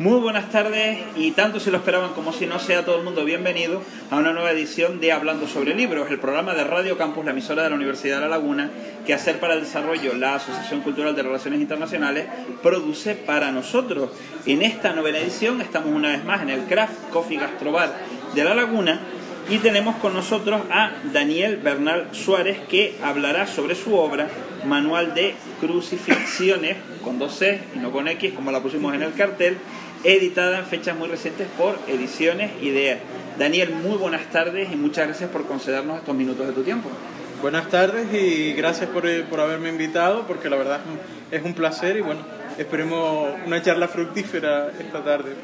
Muy buenas tardes y tanto si lo esperaban como si no sea todo el mundo bienvenido a una nueva edición de Hablando sobre Libros, el programa de Radio Campus, la emisora de la Universidad de La Laguna, que Hacer para el Desarrollo, la Asociación Cultural de Relaciones Internacionales, produce para nosotros. En esta novena edición estamos una vez más en el Craft Coffee Gastrobar de La Laguna y tenemos con nosotros a Daniel Bernal Suárez que hablará sobre su obra Manual de Crucifixiones con dos C y no con X como la pusimos en el cartel editada en fechas muy recientes por Ediciones Idea. Daniel, muy buenas tardes y muchas gracias por concedernos estos minutos de tu tiempo. Buenas tardes y gracias por, eh, por haberme invitado, porque la verdad es un placer y bueno, esperemos una charla fructífera esta tarde.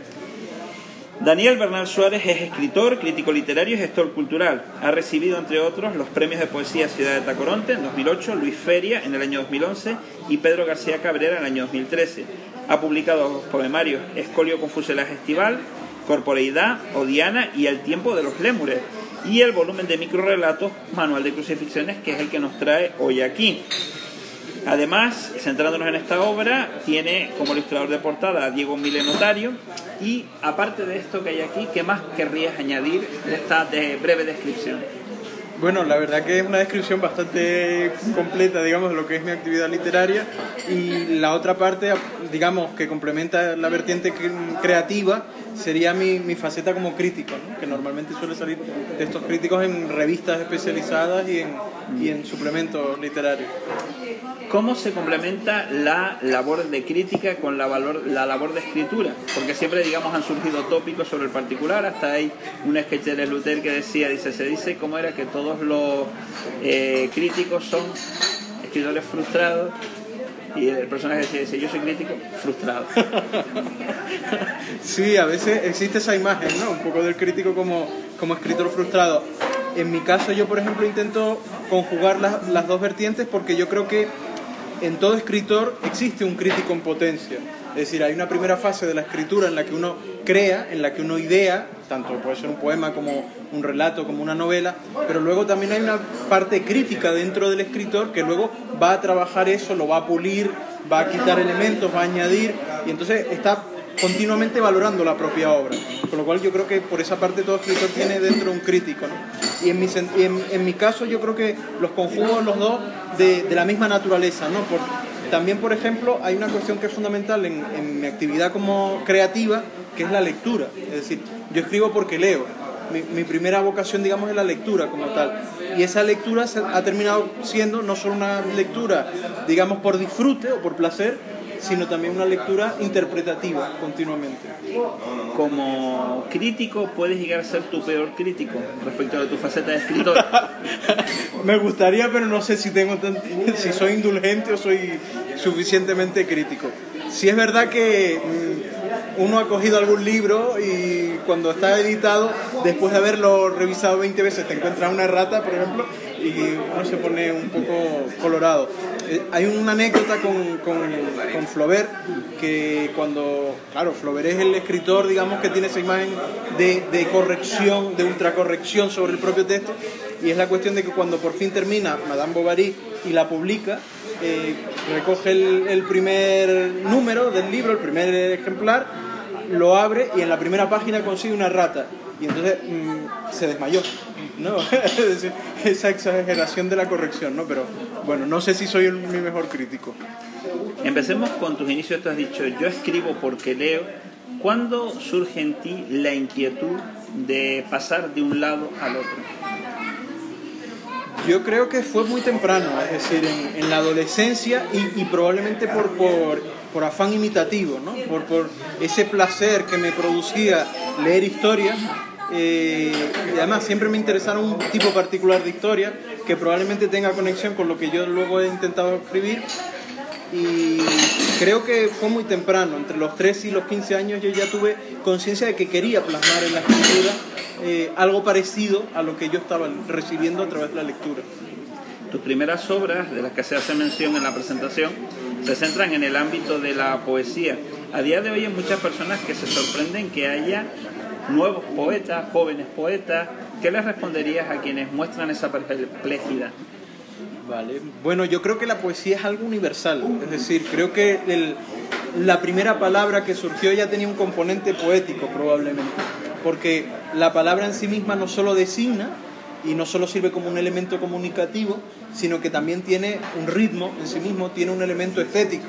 Daniel Bernal Suárez es escritor, crítico literario y gestor cultural. Ha recibido, entre otros, los premios de poesía Ciudad de Tacoronte en 2008, Luis Feria en el año 2011 y Pedro García Cabrera en el año 2013. Ha publicado los poemarios Escolio con fuselaje estival, Corporeidad, Odiana y El tiempo de los lémures, y el volumen de microrelatos Manual de Crucifixiones, que es el que nos trae hoy aquí. Además, centrándonos en esta obra, tiene como ilustrador de portada a Diego Mile Notario y aparte de esto que hay aquí, ¿qué más querrías añadir de esta breve descripción? Bueno, la verdad que es una descripción bastante completa, digamos, de lo que es mi actividad literaria. Y la otra parte, digamos, que complementa la vertiente creativa sería mi, mi faceta como crítico, ¿no? que normalmente suele salir textos críticos en revistas especializadas y en, y en suplementos literarios. ¿Cómo se complementa la labor de crítica con la, valor, la labor de escritura? Porque siempre, digamos, han surgido tópicos sobre el particular. Hasta hay un sketch de Luther que decía, dice, se dice cómo era que todos los eh, críticos son escritores frustrados y el personaje decía, dice, yo soy crítico frustrado. sí, a veces existe esa imagen, ¿no? Un poco del crítico como, como escritor frustrado. En mi caso yo, por ejemplo, intento conjugar las, las dos vertientes porque yo creo que en todo escritor existe un crítico en potencia. Es decir, hay una primera fase de la escritura en la que uno crea, en la que uno idea, tanto puede ser un poema como un relato, como una novela, pero luego también hay una parte crítica dentro del escritor que luego va a trabajar eso, lo va a pulir, va a quitar elementos, va a añadir, y entonces está continuamente valorando la propia obra. Con lo cual yo creo que por esa parte todo escritor tiene dentro un crítico. ¿no? Y, en mi, en, mi caso yo creo que los conjugo los dos de, de la misma naturaleza. ¿no? Por, también, por ejemplo, hay una cuestión que es fundamental en, mi actividad como creativa, que es la lectura. Es decir, yo escribo porque leo. Mi, mi, primera vocación, digamos, es la lectura como tal. Y esa lectura ha terminado siendo no solo una lectura, digamos, por disfrute o por placer, sino también una lectura interpretativa continuamente. Como crítico, puedes llegar a ser tu peor crítico respecto a tu faceta de escritor. Me gustaría, pero no sé si tengo tan, si soy indulgente o soy suficientemente crítico. Si es verdad que mm, uno ha cogido algún libro y cuando está editado, después de haberlo revisado 20 veces, te encuentras una errata, por ejemplo, y uno se pone un poco colorado. Eh, hay una anécdota con, con, con, Flaubert que cuando, claro, Flaubert es el escritor, digamos, que tiene esa imagen de, de corrección, de ultracorrección sobre el propio texto, y es la cuestión de que cuando por fin termina Madame Bovary y la publica, eh, recoge el, primer número del libro, el primer ejemplar, lo abre y en la primera página consigue una rata y entonces mmm, se desmayó, ¿no? es decir, esa exageración de la corrección, ¿no? Pero bueno, no sé si soy el, mi mejor crítico. Empecemos con tus inicios, tú has dicho, yo escribo porque leo. ¿Cuándo surge en ti la inquietud de pasar de un lado al otro? Yo creo que fue muy temprano, es decir, en, en la adolescencia y, y probablemente por, por, por, afán imitativo, ¿no? por, por ese placer que me producía leer historias eh, y además siempre me interesaron un tipo particular de historia que probablemente tenga conexión con lo que yo luego he intentado escribir y creo que fue muy temprano, entre los 13 y los 15 años yo ya tuve conciencia de que quería plasmar en la escritura eh, algo parecido a lo que yo estaba recibiendo a través de la lectura. Tus primeras obras, de las que se hace mención en la presentación, se centran en el ámbito de la poesía. A día de hoy hay muchas personas que se sorprenden que haya nuevos poetas, jóvenes poetas. ¿Qué les responderías a quienes muestran esa perplejidad? Vale. Bueno, yo creo que la poesía es algo universal, es decir, creo que el, la primera palabra que surgió ya tenía un componente poético probablemente, porque la palabra en sí misma no solo designa y no solo sirve como un elemento comunicativo, sino que también tiene un ritmo en sí mismo, tiene un elemento estético.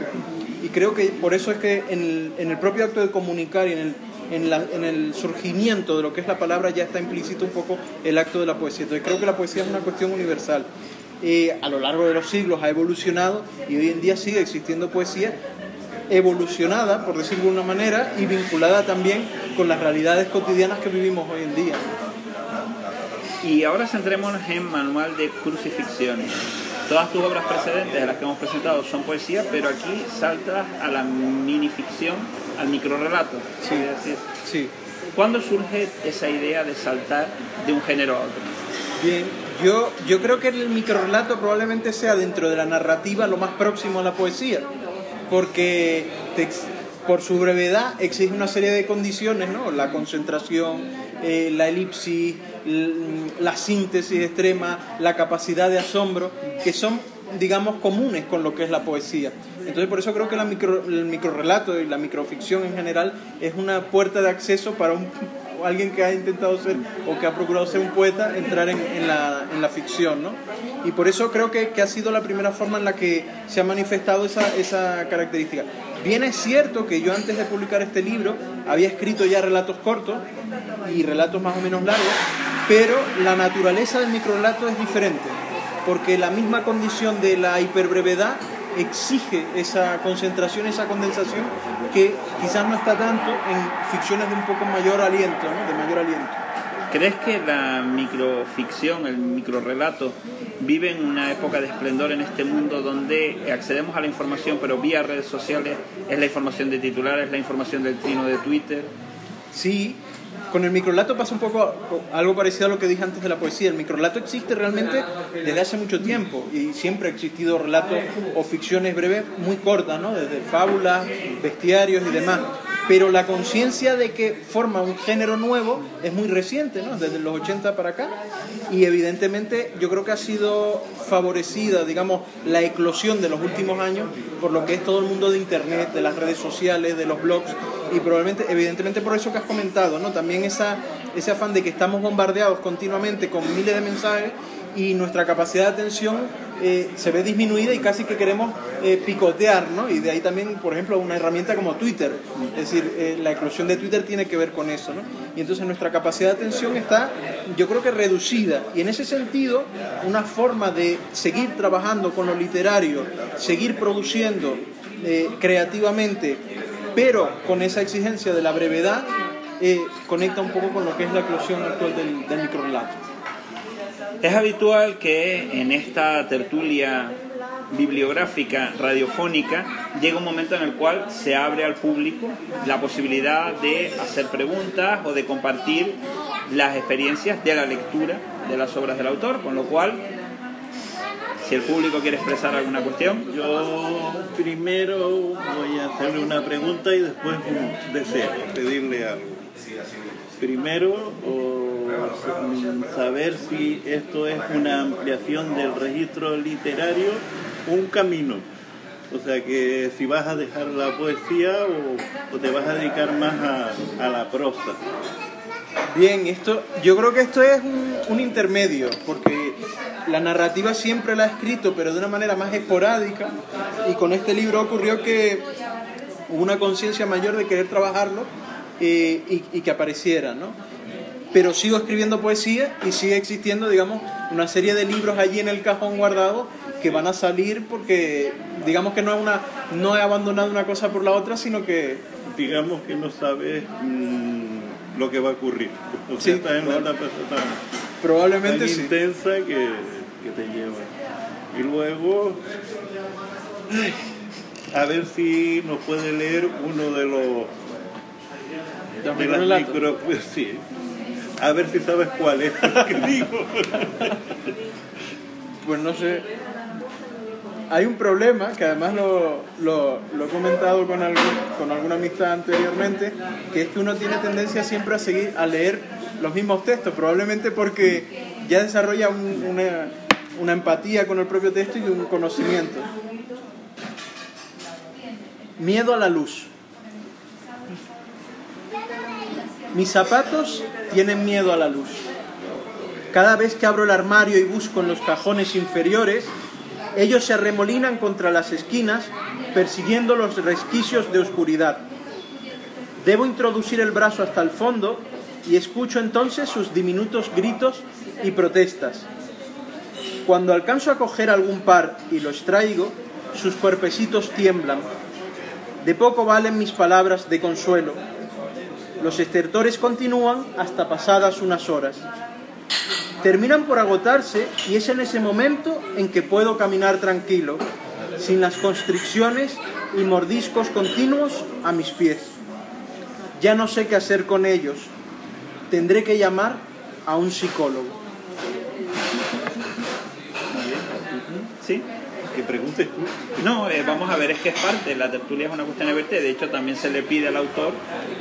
Y creo que por eso es que en el, propio acto de comunicar y en el, en, el surgimiento de lo que es la palabra ya está implícito un poco el acto de la poesía. Entonces creo que la poesía es una cuestión universal. Eh, a lo largo de los siglos ha evolucionado y hoy en día sigue existiendo poesía evolucionada, por decirlo de una manera, y vinculada también con las realidades cotidianas que vivimos hoy en día. Y ahora centrémonos en Manual de Crucifixiones. Todas tus obras precedentes, las que hemos presentado, son poesía, pero aquí saltas a la minificción, al microrelato. Sí, decir. sí. ¿Cuándo surge esa idea de saltar de un género a otro? Bien, yo, yo creo que el microrelato probablemente sea dentro de la narrativa lo más próximo a la poesía, porque por su brevedad exige una serie de condiciones, ¿no? La concentración, eh, la elipsis, la síntesis extrema, la capacidad de asombro, que son, digamos, comunes con lo que es la poesía. Entonces, por eso creo que la micro, el microrelato y la microficción en general es una puerta de acceso para un, alguien que ha intentado ser o que ha procurado ser un poeta, entrar en, la, en la, ficción. ¿no? Y por eso creo que, que, ha sido la primera forma en la que se ha manifestado esa, esa característica. Bien es cierto que yo antes de publicar este libro había escrito ya relatos cortos y relatos más o menos largos, pero la naturaleza del microrelato es diferente, porque la misma condición de la hiperbrevedad exige esa concentración, esa condensación que quizás no está tanto en ficciones de un poco mayor aliento, de mayor aliento. ¿Crees que la microficción, el microrelato, vive en una época de esplendor en este mundo donde accedemos a la información, pero vía redes sociales es la información de titulares, la información del trino de Twitter? Sí, con el microlato pasa un poco algo parecido a lo que dije antes de la poesía. El microlato existe realmente desde hace mucho tiempo y siempre ha existido relatos o ficciones breves muy cortas, ¿no? Desde fábulas, bestiarios y demás. Pero la conciencia de que forma un género nuevo es muy reciente, ¿no? Desde los 80 para acá. Y evidentemente yo creo que ha sido favorecida, digamos, la eclosión de los últimos años por lo que es todo el mundo de Internet, de las redes sociales, de los blogs y probablemente, evidentemente por eso que has comentado, ¿no? También esa, ese afán de que estamos bombardeados continuamente con miles de mensajes y nuestra capacidad de atención eh, se ve disminuida y casi que queremos eh, picotear, ¿no? Y de ahí también, por ejemplo, una herramienta como Twitter. Es decir, eh, la eclosión de Twitter tiene que ver con eso, ¿no? Y entonces nuestra capacidad de atención está, yo creo que reducida. Y en ese sentido, una forma de seguir trabajando con lo literario, seguir produciendo creativamente pero con esa exigencia de la brevedad eh, conecta un poco con lo que es la eclosión actual del, del microrelato. Es habitual que en esta tertulia bibliográfica radiofónica llega un momento en el cual se abre al público la posibilidad de hacer preguntas o de compartir las experiencias de la lectura de las obras del autor, con lo cual si el público quiere expresar alguna cuestión. Yo primero voy a hacerle una pregunta y después un deseo, pedirle algo. Primero, saber si esto es una ampliación del registro literario, un camino. O sea que si vas a dejar la poesía o, te vas a dedicar más a, la prosa. Bien, esto, yo creo que esto es un, un intermedio, porque la narrativa siempre la he escrito, pero de una manera más esporádica, y con este libro ocurrió que hubo una conciencia mayor de querer trabajarlo eh, y, que apareciera, ¿no? Pero sigo escribiendo poesía y sigue existiendo, digamos, una serie de libros allí en el cajón guardado que van a salir porque, digamos que no, es una, no he abandonado una cosa por la otra, sino que... Digamos que no sabes mm, lo que va a ocurrir. O sea, sí, en Probablemente tan intensa que, te lleva. Y luego, a ver si nos puede leer uno de los de las micro, sí. A ver si sabes cuál es que digo. Pues no sé. Hay un problema, que además lo, lo, he comentado con, algún, con alguna amistad anteriormente, que es que uno tiene tendencia siempre a seguir, a leer los mismos textos, probablemente porque ya desarrolla una, una empatía con el propio texto y un conocimiento. Miedo a la luz. Mis zapatos tienen miedo a la luz. Cada vez que abro el armario y busco en los cajones inferiores, ellos se arremolinan contra las esquinas, persiguiendo los resquicios de oscuridad. Debo introducir el brazo hasta el fondo y escucho entonces sus diminutos gritos y protestas. Cuando alcanzo a coger algún par y lo extraigo, sus cuerpecitos tiemblan. De poco valen mis palabras de consuelo. Los estertores continúan hasta pasadas unas horas. Terminan por agotarse y es en ese momento en que puedo caminar tranquilo, sin las constricciones y mordiscos continuos a mis pies. Ya no sé qué hacer con ellos. Tendré que llamar a un psicólogo. Que preguntes tú. No, eh, vamos a ver, es que es parte, la tertulia es una cuestión de verte, de hecho también se le pide al autor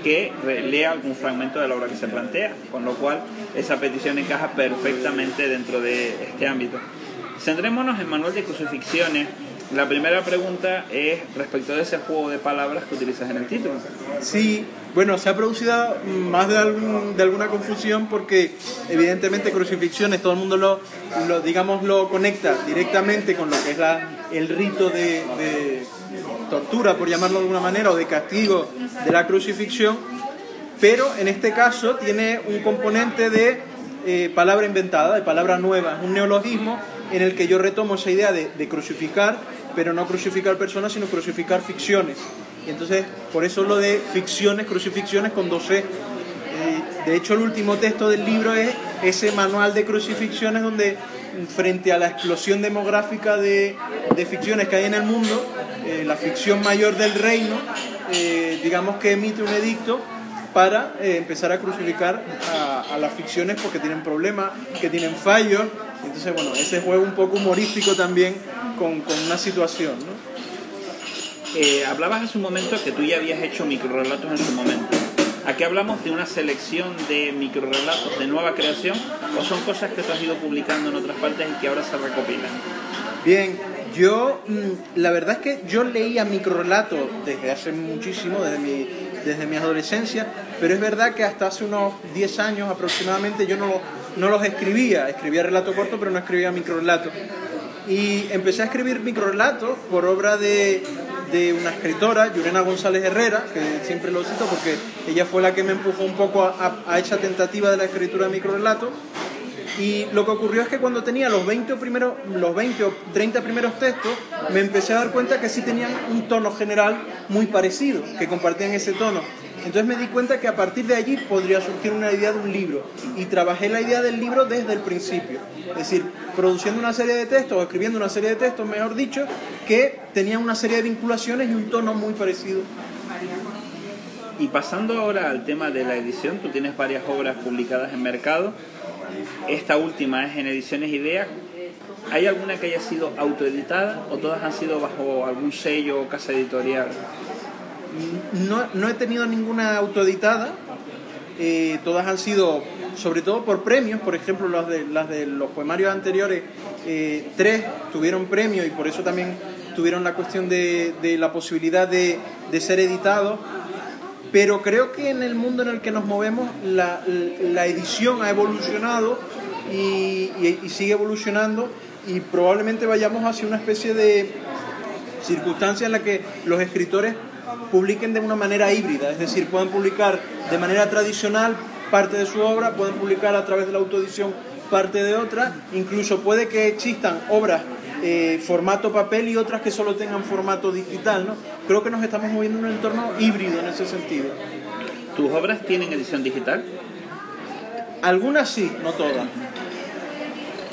que lea algún fragmento de la obra que se plantea, con lo cual esa petición encaja perfectamente dentro de este ámbito. Centrémonos en Manuel de Crucifixiones. La primera pregunta es respecto de ese juego de palabras que utilizas en el título. Sí, bueno, se ha producido más de, algún- de alguna confusión porque evidentemente crucifixiones todo el mundo lo, lo, digamos, lo conecta directamente con lo que es la, el rito de, de tortura, por llamarlo de alguna manera, o de castigo de la crucifixión, pero en este caso tiene un componente de eh, palabra inventada, de palabra nueva, un neologismo en el que yo retomo esa idea de, de crucificar, pero no crucificar personas, sino crucificar ficciones. Y entonces, por eso lo de ficciones, crucifixiones con 12. Eh, de hecho, el último texto del libro es ese manual de crucifixiones donde, frente a la explosión demográfica de, de ficciones que hay en el mundo, eh, la ficción mayor del reino, eh, digamos que emite un edicto para eh, empezar a crucificar a, a las ficciones porque tienen problemas, que tienen fallos. Entonces, bueno, ese juego un poco humorístico también con, con una situación, ¿no? Eh, hablabas hace un momento que tú ya habías hecho microrelatos en su momento. Aquí hablamos de una selección de microrelatos de nueva creación o son cosas que tú has ido publicando en otras partes y que ahora se recopilan. Bien, yo mm, la verdad es que yo leía microrelatos desde hace muchísimo, desde mi, desde mi adolescencia, pero es verdad que hasta hace unos 10 años aproximadamente yo no, lo- no los escribía, escribía relato corto pero no escribía microrelatos. Y empecé a escribir microrelatos por obra de, de una escritora, Yurena González Herrera, que siempre lo cito porque ella fue la que me empujó un poco a, a- a esa tentativa de la escritura de microrelatos. Y lo que ocurrió es que cuando tenía los 20 o, los 20 o 30 primeros textos, me empecé a dar cuenta que sí tenían un tono general muy parecido, que compartían ese tono. Entonces me di cuenta que a partir de allí podría surgir una idea de un libro. Y trabajé la idea del libro desde el principio. Es decir, produciendo una serie de textos, o escribiendo una serie de textos, mejor dicho, que tenían una serie de vinculaciones y un tono muy parecido. Y pasando ahora al tema de la edición, tú tienes varias obras publicadas en mercado. Esta última es en Ediciones Ideas. ¿Hay alguna que haya sido autoeditada o todas han sido bajo algún sello o casa editorial? No, no he tenido ninguna autoeditada, eh, todas han sido, sobre todo por premios, por ejemplo, las de, los poemarios anteriores, eh, tres tuvieron premio y por eso también tuvieron la cuestión de, de la posibilidad de, de ser editados. Pero creo que en el mundo en el que nos movemos la, la edición ha evolucionado y, y- y sigue evolucionando y probablemente vayamos hacia una especie de circunstancia en la que los escritores publiquen de una manera híbrida, es decir, pueden publicar de manera tradicional parte de su obra, pueden publicar a través de la autoedición parte de otra, incluso puede que existan obras eh, formato papel y otras que solo tengan formato digital, ¿no? Creo que nos estamos moviendo en un entorno híbrido en ese sentido. ¿Tus obras tienen edición digital? Algunas sí, no todas.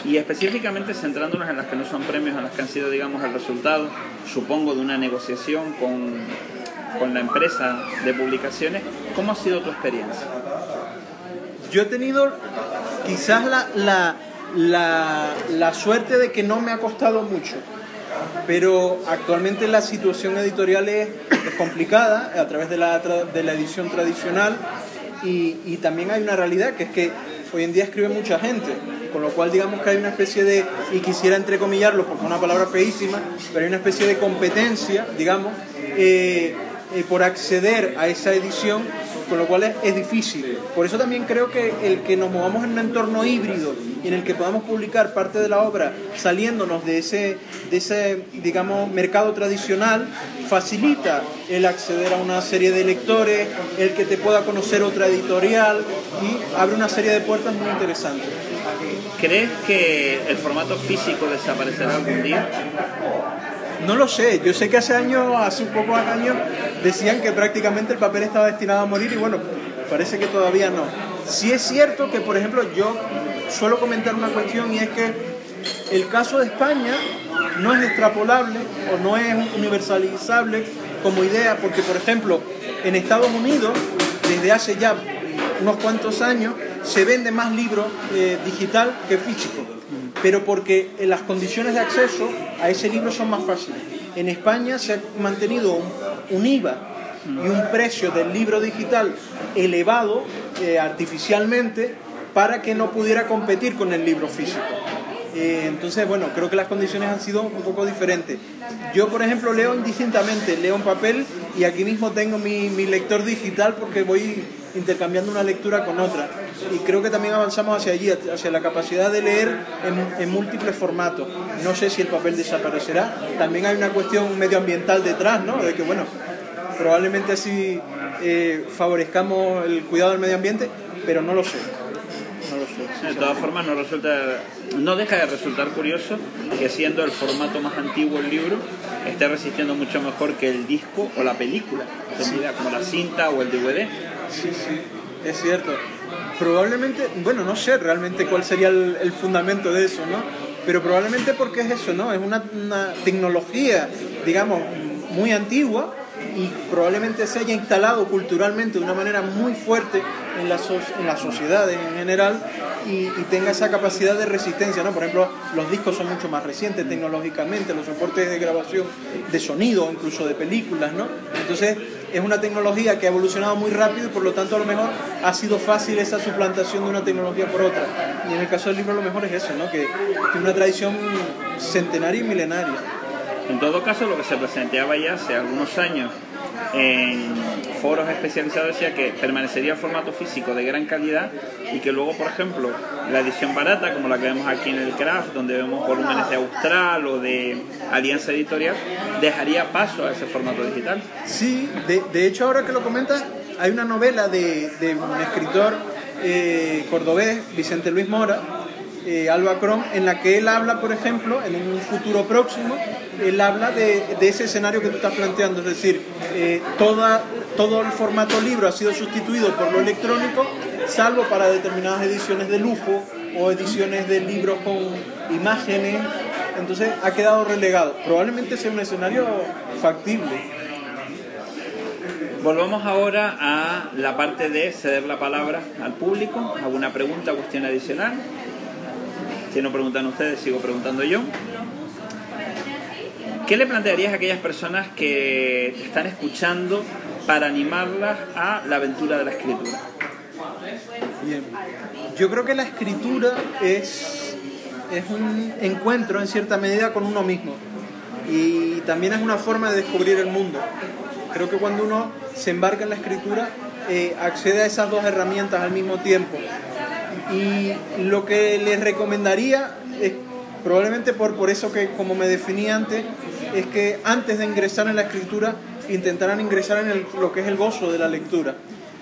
Y específicamente centrándonos en las que no son premios, en las que han sido, digamos, el resultado, supongo, de una negociación con, con la empresa de publicaciones, ¿cómo ha sido tu experiencia? Yo he tenido quizás la, la, la, la suerte de que no me ha costado mucho, pero actualmente la situación editorial es, complicada a través de la, de la edición tradicional y, y también hay una realidad que es que hoy en día escribe mucha gente con lo cual digamos que hay una especie de, y quisiera entrecomillarlo porque es una palabra feísima, pero hay una especie de competencia, digamos, eh, eh, por acceder a esa edición con lo cual es, difícil. Por eso también creo que el que nos movamos en un entorno híbrido y en el que podamos publicar parte de la obra saliéndonos de ese, de ese digamos, mercado tradicional, facilita el acceder a una serie de lectores, el que te pueda conocer otra editorial y abre una serie de puertas muy interesantes. ¿Crees que el formato físico desaparecerá algún día? No lo sé, yo sé que hace años, hace un poco años, decían que prácticamente el papel estaba destinado a morir y bueno, parece que todavía no. Sí es cierto que, por ejemplo, yo suelo comentar una cuestión y es que el caso de España no es extrapolable o no es universalizable como idea, porque, por ejemplo, en Estados Unidos, desde hace ya unos cuantos años, se vende más libros eh, digital que físico pero porque las condiciones de acceso a ese libro son más fáciles. En España se ha mantenido un, IVA y un precio del libro digital elevado eh, artificialmente para que no pudiera competir con el libro físico. Eh, entonces, bueno, creo que las condiciones han sido un poco diferentes. Yo, por ejemplo, leo indistintamente, leo en papel y aquí mismo tengo mi, mi lector digital porque voy intercambiando una lectura con otra. Y creo que también avanzamos hacia allí, hacia la capacidad de leer en, múltiples formatos. No sé si el papel desaparecerá. También hay una cuestión medioambiental detrás, ¿no? De que, bueno, probablemente así eh, favorezcamos el cuidado del medio ambiente, pero no lo sé. De todas formas, no, resulta, no deja de resultar curioso que siendo el formato más antiguo el libro, esté resistiendo mucho mejor que el disco o la película, como la cinta o el DVD. Sí, sí, es cierto. Probablemente, bueno, no sé realmente cuál sería el, fundamento de eso, ¿no? Pero probablemente porque es eso, ¿no? Es una, una tecnología, digamos, muy antigua y probablemente se haya instalado culturalmente de una manera muy fuerte en, las, en las sociedades en general y, tenga esa capacidad de resistencia. ¿no? Por ejemplo, los discos son mucho más recientes tecnológicamente, los soportes de grabación de sonido, incluso de películas. ¿no? Entonces, es una tecnología que ha evolucionado muy rápido y por lo tanto a lo mejor ha sido fácil esa suplantación de una tecnología por otra. Y en el caso del libro lo mejor es eso, ¿no? que es una tradición centenaria y milenaria. En todo caso, lo que se planteaba ya hace algunos años en foros especializados decía que permanecería el formato físico de gran calidad y que luego, por ejemplo, la edición barata, como la que vemos aquí en el Craft, donde vemos volúmenes de Austral o de Alianza Editorial, dejaría paso a ese formato digital. Sí, de, hecho, ahora que lo comentas, hay una novela de, un escritor eh, cordobés, Vicente Luis Mora, eh, Alba Crom, en la que él habla, por ejemplo, en un futuro próximo, él habla de, ese escenario que tú estás planteando, es decir, eh, toda, todo el formato libro ha sido sustituido por lo electrónico, salvo para determinadas ediciones de lujo o ediciones de libros con imágenes, entonces ha quedado relegado. Probablemente sea un escenario factible. Volvamos ahora a la parte de ceder la palabra al público. ¿Alguna pregunta, cuestión adicional? Si no preguntan ustedes, sigo preguntando yo. ¿Qué le plantearías a aquellas personas que te están escuchando para animarlas a la aventura de la escritura? Bien. Yo creo que la escritura es, es un encuentro en cierta medida con uno mismo y también es una forma de descubrir el mundo. Creo que cuando uno se embarca en la escritura eh, accede a esas dos herramientas al mismo tiempo y lo que les recomendaría es, probablemente por, por eso que como me definí antes, es que antes de ingresar en la escritura intentaran ingresar en lo que es el gozo de la lectura.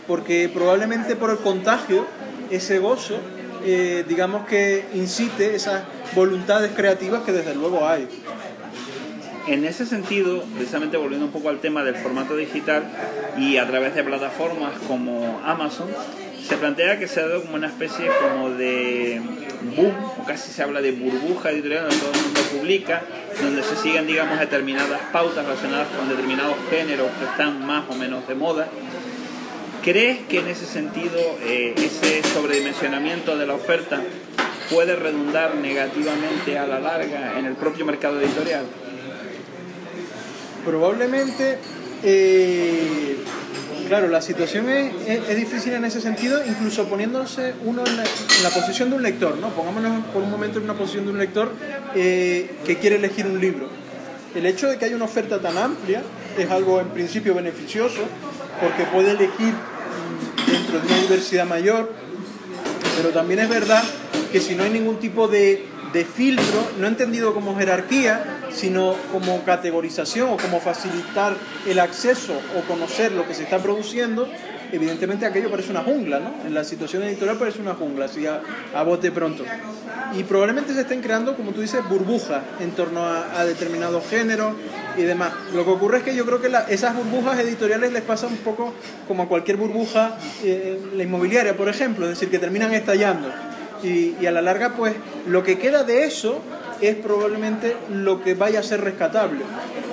Porque probablemente por el contagio, ese gozo, eh, digamos que incite esas voluntades creativas que desde luego hay. En ese sentido, precisamente volviendo un poco al tema del formato digital y a través de plataformas como Amazon, se plantea que se ha dado como una especie como de boom, o casi se habla de burbuja editorial donde todo el mundo publica, donde se siguen, digamos, determinadas pautas relacionadas con determinados géneros que están más o menos de moda. ¿Crees que en ese sentido eh, ese sobredimensionamiento de la oferta puede redundar negativamente a la larga en el propio mercado editorial? Probablemente eh, Claro, la situación es, difícil en ese sentido, incluso poniéndose uno en la, en la posición de un lector, ¿no? Pongámonos por un momento en una posición de un lector eh, que quiere elegir un libro. El hecho de que haya una oferta tan amplia es algo en principio beneficioso, porque puede elegir mm, dentro de una diversidad mayor, pero también es verdad que si no hay ningún tipo de, de filtro, no entendido como jerarquía, sino como categorización o como facilitar el acceso o conocer lo que se está produciendo, evidentemente aquello parece una jungla, ¿no? En la situación editorial parece una jungla, así a, a bote pronto. Y probablemente se estén creando, como tú dices, burbujas en torno a, a determinados géneros y demás. Lo que ocurre es que yo creo que esas burbujas editoriales les pasa un poco como a cualquier burbuja, eh, la inmobiliaria, por ejemplo, es decir, que terminan estallando. Y a la larga, pues, lo que queda de eso es probablemente lo que vaya a ser rescatable.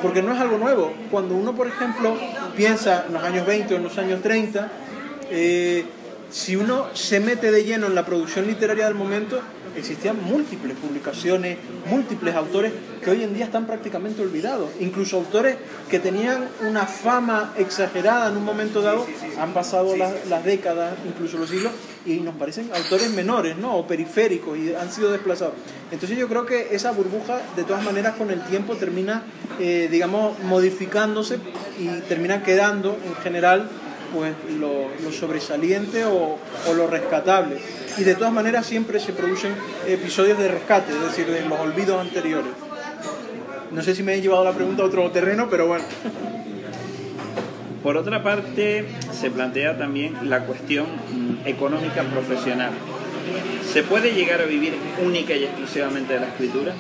Porque no es algo nuevo. Cuando uno, por ejemplo, piensa en los años 20 o en los años 30, eh, si uno se mete de lleno en la producción literaria del momento, existían múltiples publicaciones, múltiples autores que hoy en día están prácticamente olvidados. Incluso autores que tenían una fama exagerada en un momento dado, han pasado las, las décadas, incluso los siglos, y nos parecen autores menores, ¿no? O periféricos, y han sido desplazados. Entonces yo creo que esa burbuja, de todas maneras, con el tiempo termina, eh, digamos, modificándose y termina quedando, en general, pues lo, lo sobresaliente o, o lo rescatable. Y de todas maneras siempre se producen episodios de rescate, es decir, de los olvidos anteriores. No sé si me he llevado la pregunta a otro terreno, pero bueno. Por otra parte, se plantea también la cuestión mm, económica profesional. ¿Se puede llegar a vivir única y exclusivamente de la escritura?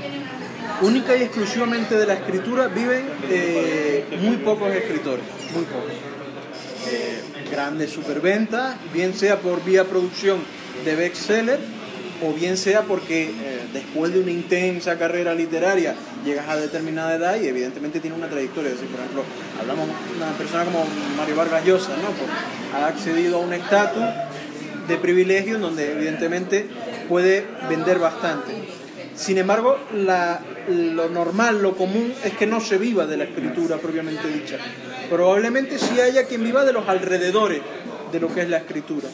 Única y exclusivamente de la escritura viven eh, muy pocos escritores, muy pocos. Eh, grandes superventas, bien sea por vía producción de bestseller o bien sea porque eh, después de una intensa carrera literaria llegas a determinada edad y evidentemente tiene una trayectoria. Es por ejemplo, hablamos de una persona como Mario Vargas Llosa, ¿no? Pues, ha accedido a un estatus de privilegio en donde evidentemente puede vender bastante. Sin embargo, lo normal, lo común es que no se viva de la escritura propiamente dicha. Probablemente sí haya quien viva de los alrededores de lo que es la escritura,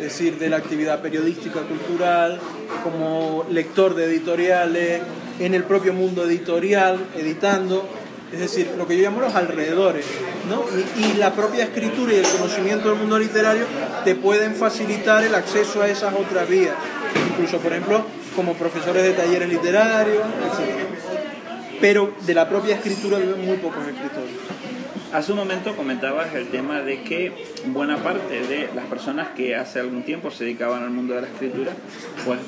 es decir, de la actividad periodística, cultural, como lector de editoriales, en el propio mundo editorial, editando, es decir, lo que yo llamo los alrededores, ¿no? Y, y la propia escritura y el conocimiento del mundo literario te pueden facilitar el acceso a esas otras vías, incluso, por ejemplo, como profesores de talleres literarios, etc. Pero de la propia escritura viven muy pocos escritores. Hace un momento comentabas el tema de que buena parte de las personas que hace algún tiempo se dedicaban al mundo de la escritura, pues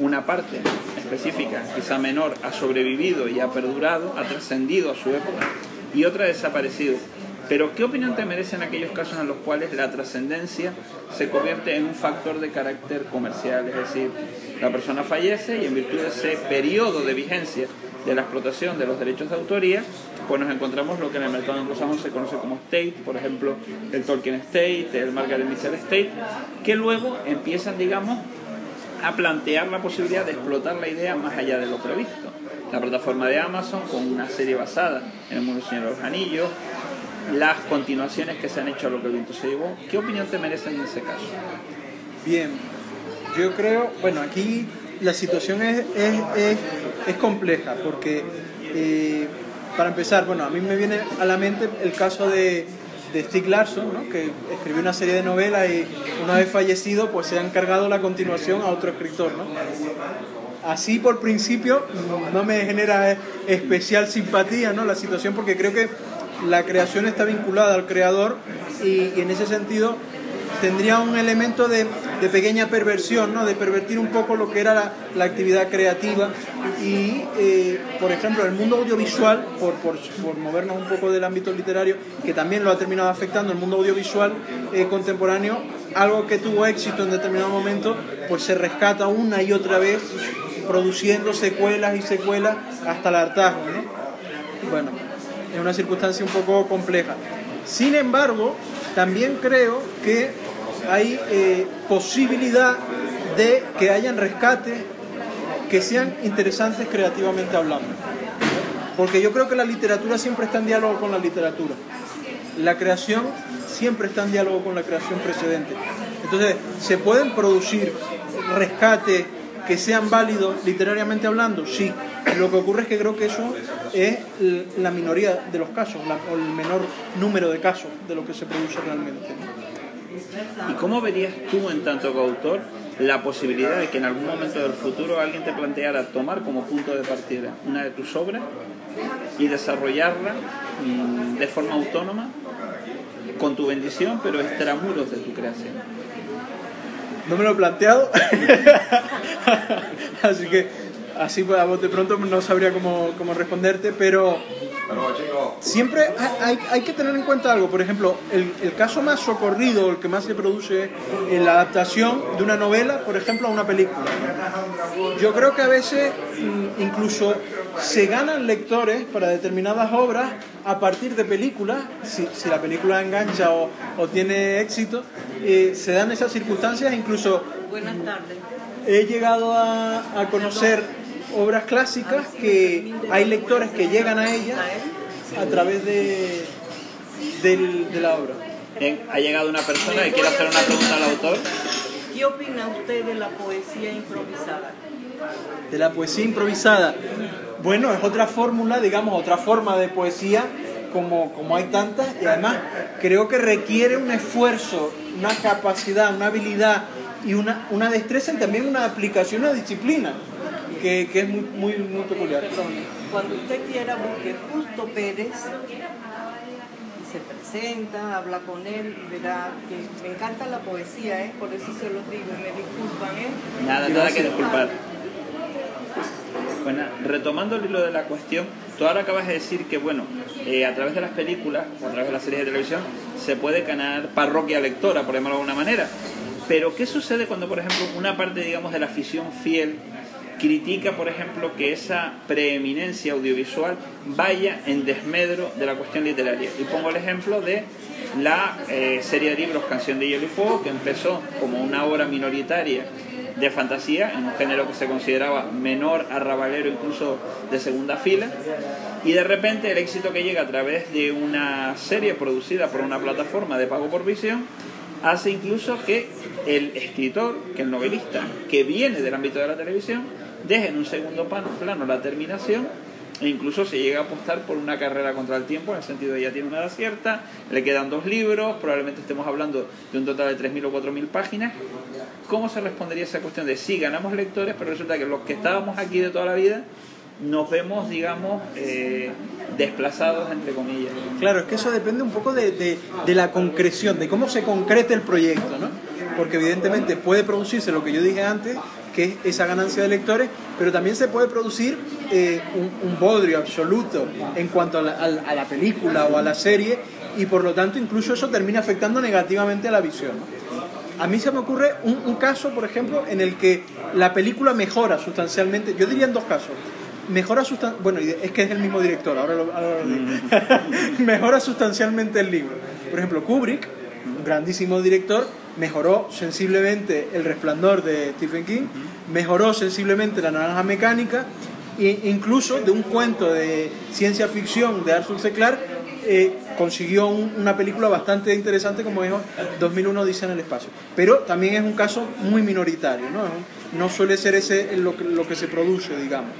una parte específica, quizá menor, ha sobrevivido y ha perdurado, ha trascendido a su época, y otra ha desaparecido. Pero, ¿qué opinión te merecen aquellos casos en los cuales la trascendencia se convierte en un factor de carácter comercial? Es decir, la persona fallece y en virtud de ese periodo de vigencia de la explotación de los derechos de autoría, pues nos encontramos lo que en el mercado anglosajón se conoce como estate, por ejemplo, el Tolkien Estate, el Margaret Mitchell Estate, que luego empiezan, digamos, a plantear la posibilidad de explotar la idea más allá de lo previsto. La plataforma de Amazon con una serie basada en el mundo Señor de los Anillos, las continuaciones que se han hecho a lo que el viento se llevó. ¿Qué opinión te merecen en ese caso? Bien, yo creo, bueno, aquí la situación es, es, es compleja porque, eh, para empezar, bueno, a mí me viene a la mente el caso de, de Stieg Larsson, ¿no? que escribió una serie de novelas y una vez fallecido, pues se ha encargado la continuación a otro escritor, ¿no? Así por principio no me genera especial simpatía ¿no? la situación porque creo que la creación está vinculada al creador y, y en ese sentido tendría un elemento de, de, pequeña perversión, ¿no? de pervertir un poco lo que era la, la actividad creativa. Y, eh, por ejemplo, el mundo audiovisual, por, por, por, movernos un poco del ámbito literario, que también lo ha terminado afectando, el mundo audiovisual eh, contemporáneo, algo que tuvo éxito en determinado momento, pues se rescata una y otra vez, produciendo secuelas y secuelas hasta el hartazgo. ¿no? Bueno, es una circunstancia un poco compleja. Sin embargo, también creo que hay eh, posibilidad de que hayan rescates que sean interesantes creativamente hablando. Porque yo creo que la literatura siempre está en diálogo con la literatura. la creación siempre está en diálogo con la creación precedente. Entonces, se pueden producir rescates que sean válidos literariamente hablando, sí. Lo que ocurre es que creo que eso es la minoría de los casos, o el menor número de casos de lo que se produce realmente. ¿Y cómo verías tú, en tanto que autor, la posibilidad de que en algún momento del futuro alguien te planteara tomar como punto de partida una de tus obras y desarrollarla mm, de forma autónoma, con tu bendición, pero extramuros de tu creación? No me lo he planteado, así que así pues, a bote pronto no sabría cómo, cómo responderte, pero siempre hay, hay, que tener en cuenta algo. Por ejemplo, el, el, caso más socorrido, el que más se produce en la adaptación de una novela, por ejemplo, a una película. Yo creo que a veces mm, incluso se ganan lectores para determinadas obras a partir de películas, si, si la película engancha o, o tiene éxito, eh, se dan esas circunstancias, incluso... Buenas tardes. He llegado a, a conocer obras clásicas que hay lectores que llegan a ellas a través de, de, de la obra. Bien, ha llegado una persona que quiere hacer una pregunta al autor. ¿Qué opina usted de la poesía improvisada? De la poesía improvisada. Bueno, es otra fórmula, digamos, otra forma de poesía, como, como hay tantas, y además creo que requiere un esfuerzo, una capacidad, una habilidad y una, una destreza y también una aplicación, una disciplina que, que es muy, muy, muy peculiar. Cuando usted quiera, busque Justo Pérez y se presenta, habla con él y verá que me encanta la poesía, ¿eh? por eso se los digo y me disculpan. ¿eh? Nada, nada que disculpar. Bueno, retomando el hilo de la cuestión, tú ahora acabas de decir que, bueno, eh, a través de las películas o a través de las series de televisión se puede ganar parroquia lectora, por llamarlo de alguna manera. Pero, ¿qué sucede cuando, por ejemplo, una parte, digamos, de la afición fiel critica, por ejemplo, que esa preeminencia audiovisual vaya en desmedro de la cuestión literaria? Y pongo el ejemplo de la eh, serie de libros Canción de Hielo y Fuego, que empezó como una obra minoritaria de fantasía, en un género que se consideraba menor, arrabalero, incluso de segunda fila, y de repente el éxito que llega a través de una serie producida por una plataforma de pago por visión, hace incluso que el escritor, que el novelista, que viene del ámbito de la televisión, deje en un segundo plano la terminación e incluso se llega a apostar por una carrera contra el tiempo, en el sentido de ya tiene una edad cierta, le quedan dos libros, probablemente estemos hablando de un total de 3.000 o 4.000 páginas. ¿Cómo se respondería esa cuestión de sí, ganamos lectores, pero resulta que los que estábamos aquí de toda la vida nos vemos, digamos, eh, desplazados, entre comillas? Claro, es que eso depende un poco de, de, de la concreción, de cómo se concrete el proyecto, ¿no? Porque evidentemente puede producirse lo que yo dije antes, que es esa ganancia de lectores, pero también se puede producir eh, un, un, bodrio absoluto en cuanto a la, a la, película o a la serie y por lo tanto incluso eso termina afectando negativamente a la visión. A mí se me ocurre un, un caso, por ejemplo, en el que la película mejora sustancialmente, yo diría en dos casos, mejora sustan bueno, es que es el mismo director, ahora lo, ahora lo digo. mejora sustancialmente el libro. Por ejemplo, Kubrick, grandísimo director, mejoró sensiblemente El Resplandor de Stephen King, mejoró sensiblemente La Naranja Mecánica, e incluso de un cuento de ciencia ficción de Arthur C. Clarke, eh, consiguió un, una película bastante interesante como dijo 2001 dice en el espacio. Pero también es un caso muy minoritario, ¿no? No suele ser ese lo que, lo que se produce, digamos.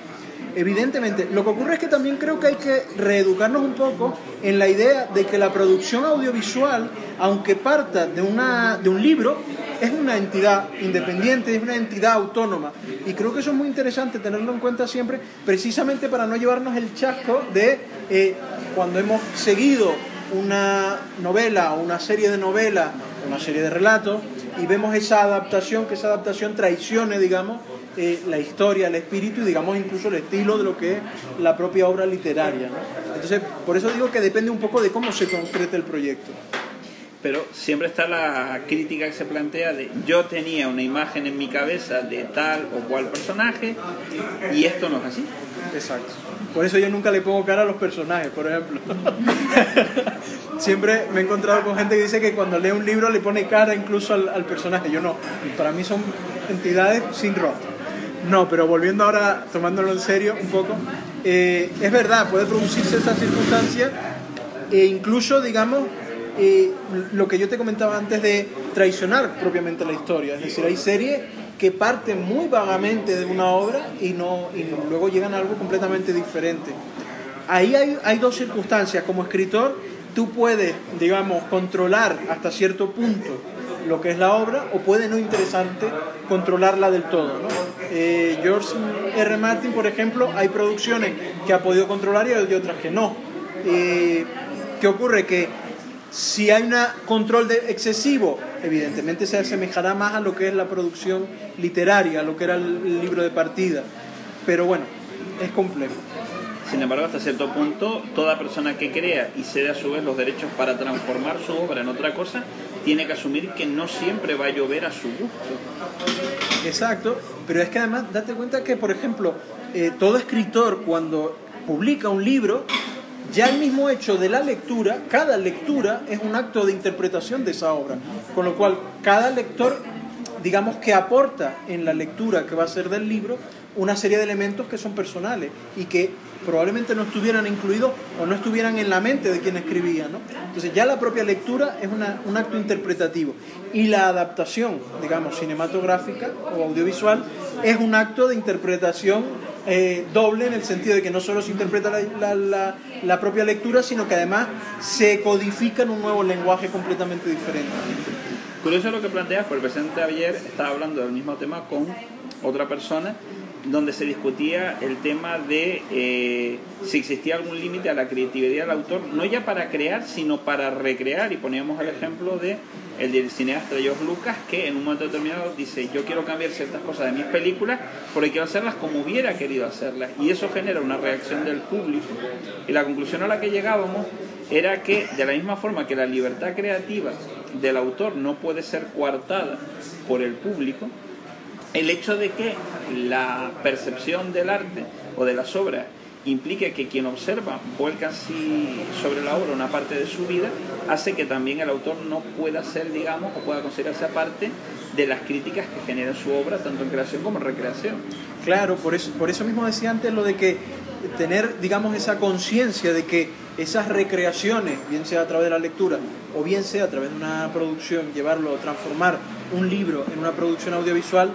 Evidentemente, lo que ocurre es que también creo que hay que reeducarnos un poco en la idea de que la producción audiovisual, aunque parta de, una, de un libro, es una entidad independiente, es una entidad autónoma. Y creo que eso es muy interesante tenerlo en cuenta siempre, precisamente para no llevarnos el chasco de eh, cuando hemos seguido una novela o una serie de novelas, una serie de relatos, y vemos esa adaptación, que esa adaptación traicione, digamos, eh, la historia, el espíritu y digamos incluso el estilo de lo que es la propia obra literaria. Entonces, por eso digo que depende un poco de cómo se concrete el proyecto. Pero siempre está la crítica que se plantea de yo tenía una imagen en mi cabeza de tal o cual personaje y esto no es así. Exacto. Por eso yo nunca le pongo cara a los personajes, por ejemplo. Siempre me he encontrado con gente que dice que cuando lee un libro le pone cara incluso al, personaje. Yo no. Para mí son entidades sin rostro. No, pero volviendo ahora, tomándolo en serio un poco, eh, es verdad, puede producirse esta circunstancia e incluso, digamos, eh, lo que yo te comentaba antes de traicionar propiamente la historia. Es decir, hay series que parten muy vagamente de una obra y, no, y luego llegan a algo completamente diferente. Ahí hay, hay dos circunstancias. Como escritor, tú puedes, digamos, controlar hasta cierto punto lo que es la obra o puede no interesarte controlarla del todo. ¿no? Eh, George R. Martin, por ejemplo, hay producciones que ha podido controlar y hay otras que no. Eh, ¿Qué ocurre? Que si hay un control de excesivo, evidentemente se asemejará más a lo que es la producción literaria, a lo que era el libro de partida. Pero bueno, es complejo. Sin embargo, hasta cierto punto, toda persona que crea y cede a su vez los derechos para transformar su obra en otra cosa, tiene que asumir que no siempre va a llover a su gusto. Exacto, pero es que además date cuenta que, por ejemplo, eh, todo escritor cuando publica un libro, ya el mismo hecho de la lectura, cada lectura es un acto de interpretación de esa obra, con lo cual cada lector, digamos que aporta en la lectura que va a ser del libro una serie de elementos que son personales y que probablemente no estuvieran incluidos o no estuvieran en la mente de quien escribía. ¿no? Entonces ya la propia lectura es un acto interpretativo y la adaptación, digamos, cinematográfica o audiovisual es un acto de interpretación eh, doble en el sentido de que no solo se interpreta la, la, propia lectura, sino que además se codifica en un nuevo lenguaje completamente diferente. Curioso lo que planteas, porque el presidente ayer estaba hablando del mismo tema con otra persona donde se discutía el tema de eh, si existía algún límite a la creatividad del autor, no ya para crear, sino para recrear. Y poníamos el ejemplo de el cineasta George Lucas, que en un momento determinado dice, yo quiero cambiar ciertas cosas de mis películas porque quiero hacerlas como hubiera querido hacerlas. Y eso genera una reacción del público. Y la conclusión a la que llegábamos era que de la misma forma que la libertad creativa del autor no puede ser coartada por el público, el hecho de que la percepción del arte o de las obras implique que quien observa vuelca así sobre la obra una parte de su vida, hace que también el autor no pueda ser, digamos, o pueda considerarse aparte de las críticas que genera su obra, tanto en creación como en recreación. Claro, por eso, por eso mismo decía antes lo de que tener, digamos, esa conciencia de que esas recreaciones, bien sea a través de la lectura o bien sea a través de una producción, llevarlo, transformar un libro en una producción audiovisual,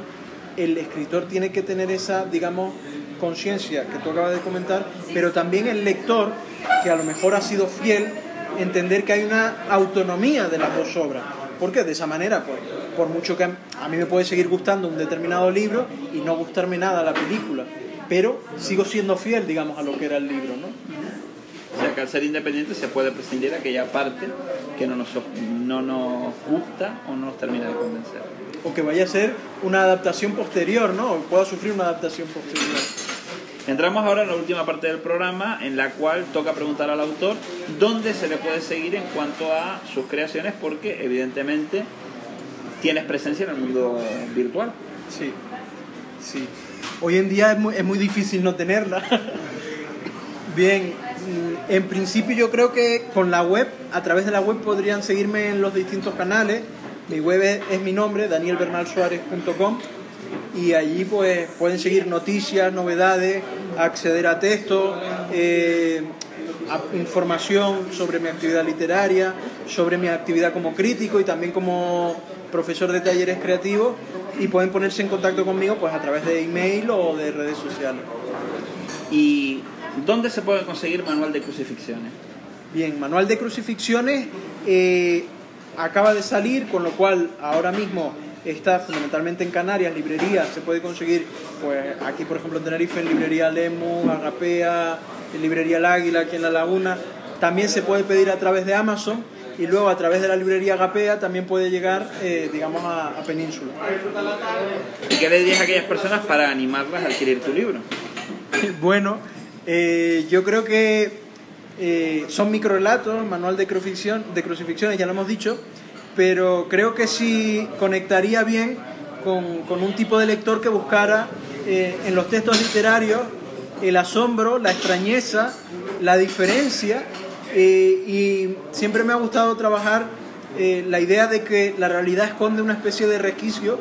el escritor tiene que tener esa, digamos, conciencia que tú acabas de comentar, pero también el lector, que a lo mejor ha sido fiel, entender que hay una autonomía de las dos obras. ¿Por qué? De esa manera, pues, por mucho que a mí me puede seguir gustando un determinado libro y no gustarme nada la película, pero sigo siendo fiel, digamos, a lo que era el libro, ¿no? O sea, que al ser independiente se puede prescindir aquella parte que no nos, no nos gusta o no nos termina de convencer o que vaya a ser una adaptación posterior, ¿no? O pueda sufrir una adaptación posterior. Entramos ahora en la última parte del programa en la cual toca preguntar al autor dónde se le puede seguir en cuanto a sus creaciones porque evidentemente tienes presencia en el mundo virtual. Sí, sí. Hoy en día es muy, es muy difícil no tenerla. Bien, mm, en principio yo creo que con la web, a través de la web podrían seguirme en los distintos canales mi web es, mi nombre, danielbernalsuárez.com y allí pues pueden seguir noticias, novedades, acceder a textos, eh, información sobre mi actividad literaria, sobre mi actividad como crítico y también como profesor de talleres creativos y pueden ponerse en contacto conmigo pues a través de email o de redes sociales. ¿Y dónde se puede conseguir manual de crucifixiones? Bien, manual de crucifixiones eh, acaba de salir, con lo cual ahora mismo está fundamentalmente en Canarias, librerías, se puede conseguir, pues aquí por ejemplo en Tenerife, en librería Lemus, Agapea, en librería El Águila, aquí en La Laguna, también se puede pedir a través de Amazon y luego a través de la librería Agapea también puede llegar, eh, digamos, a, Península. ¿Y qué le dirías a aquellas personas para animarlas a adquirir tu libro? bueno, eh, yo creo que eh, son microrelatos, manual de, crucifixión, de crucifixiones, ya lo hemos dicho, pero creo que sí conectaría bien con, un tipo de lector que buscara eh, en los textos literarios el asombro, la extrañeza, la diferencia, eh, y siempre me ha gustado trabajar la idea de que la realidad esconde una especie de resquicio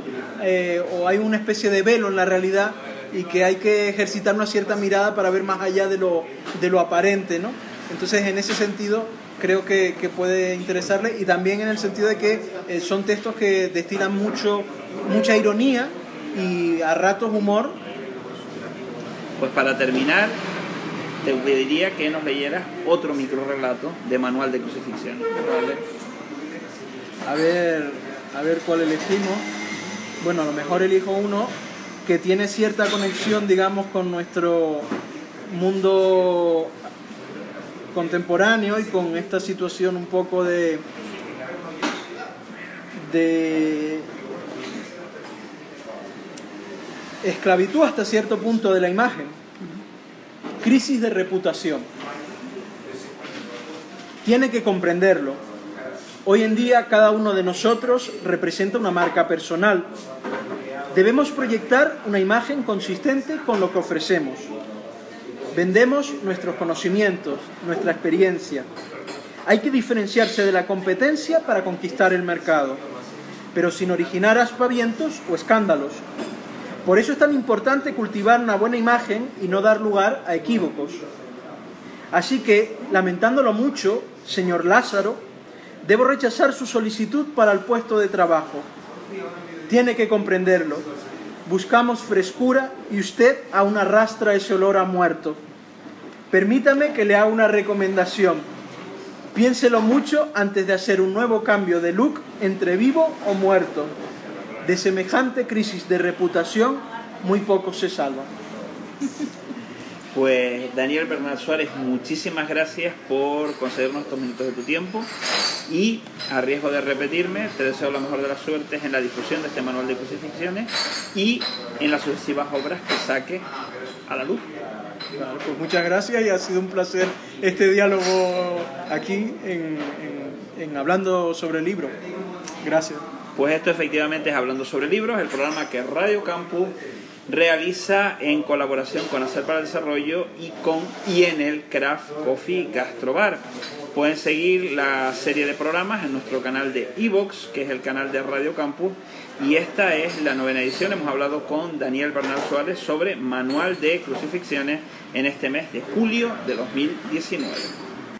o hay una especie de velo en la realidad y que hay que ejercitar una cierta mirada para ver más allá de lo, de lo aparente, ¿no? Entonces, en ese sentido, creo que, que puede interesarle y también en el sentido de que eh, son textos que destilan mucho, mucha ironía y a ratos humor. Pues para terminar, te pediría que nos leyeras otro microrelato de Manual de Crucifixión. ¿vale? A ver, a ver cuál elegimos. Bueno, a lo mejor elijo uno que tiene cierta conexión, digamos, con nuestro mundo contemporáneo y con esta situación un poco de de esclavitud hasta cierto punto de la imagen. Crisis de reputación. Tiene que comprenderlo. Hoy en día cada uno de nosotros representa una marca personal. Debemos proyectar una imagen consistente con lo que ofrecemos. Vendemos nuestros conocimientos, nuestra experiencia. Hay que diferenciarse de la competencia para conquistar el mercado, pero sin originar aspavientos o escándalos. Por eso es tan importante cultivar una buena imagen y no dar lugar a equívocos. Así que, lamentándolo mucho, señor Lázaro, debo rechazar su solicitud para el puesto de trabajo. Tiene que comprenderlo. Buscamos frescura y usted aún arrastra ese olor a muerto. Permítame que le haga una recomendación. Piénselo mucho antes de hacer un nuevo cambio de look entre vivo o muerto. De semejante crisis de reputación, muy pocos se salvan. Pues Daniel Bernal Suárez, muchísimas gracias por concedernos estos minutos de tu tiempo y a riesgo de repetirme, te deseo la mejor de las suertes en la difusión de este manual de crucifixiones y en las sucesivas obras que saque a la luz. Claro, pues muchas gracias y ha sido un placer este diálogo aquí en, en- en Hablando sobre el libro. Gracias. Pues esto efectivamente es Hablando sobre Libros, el programa que Radio Campus realiza en colaboración con Hacer para el Desarrollo y con el Craft Coffee Gastrobar. Pueden seguir la serie de programas en nuestro canal de Evox, que es el canal de Radio Campus, y esta es la novena edición. Hemos hablado con Daniel Bernal Suárez sobre Manual de Crucifixiones en este mes de julio de 2019.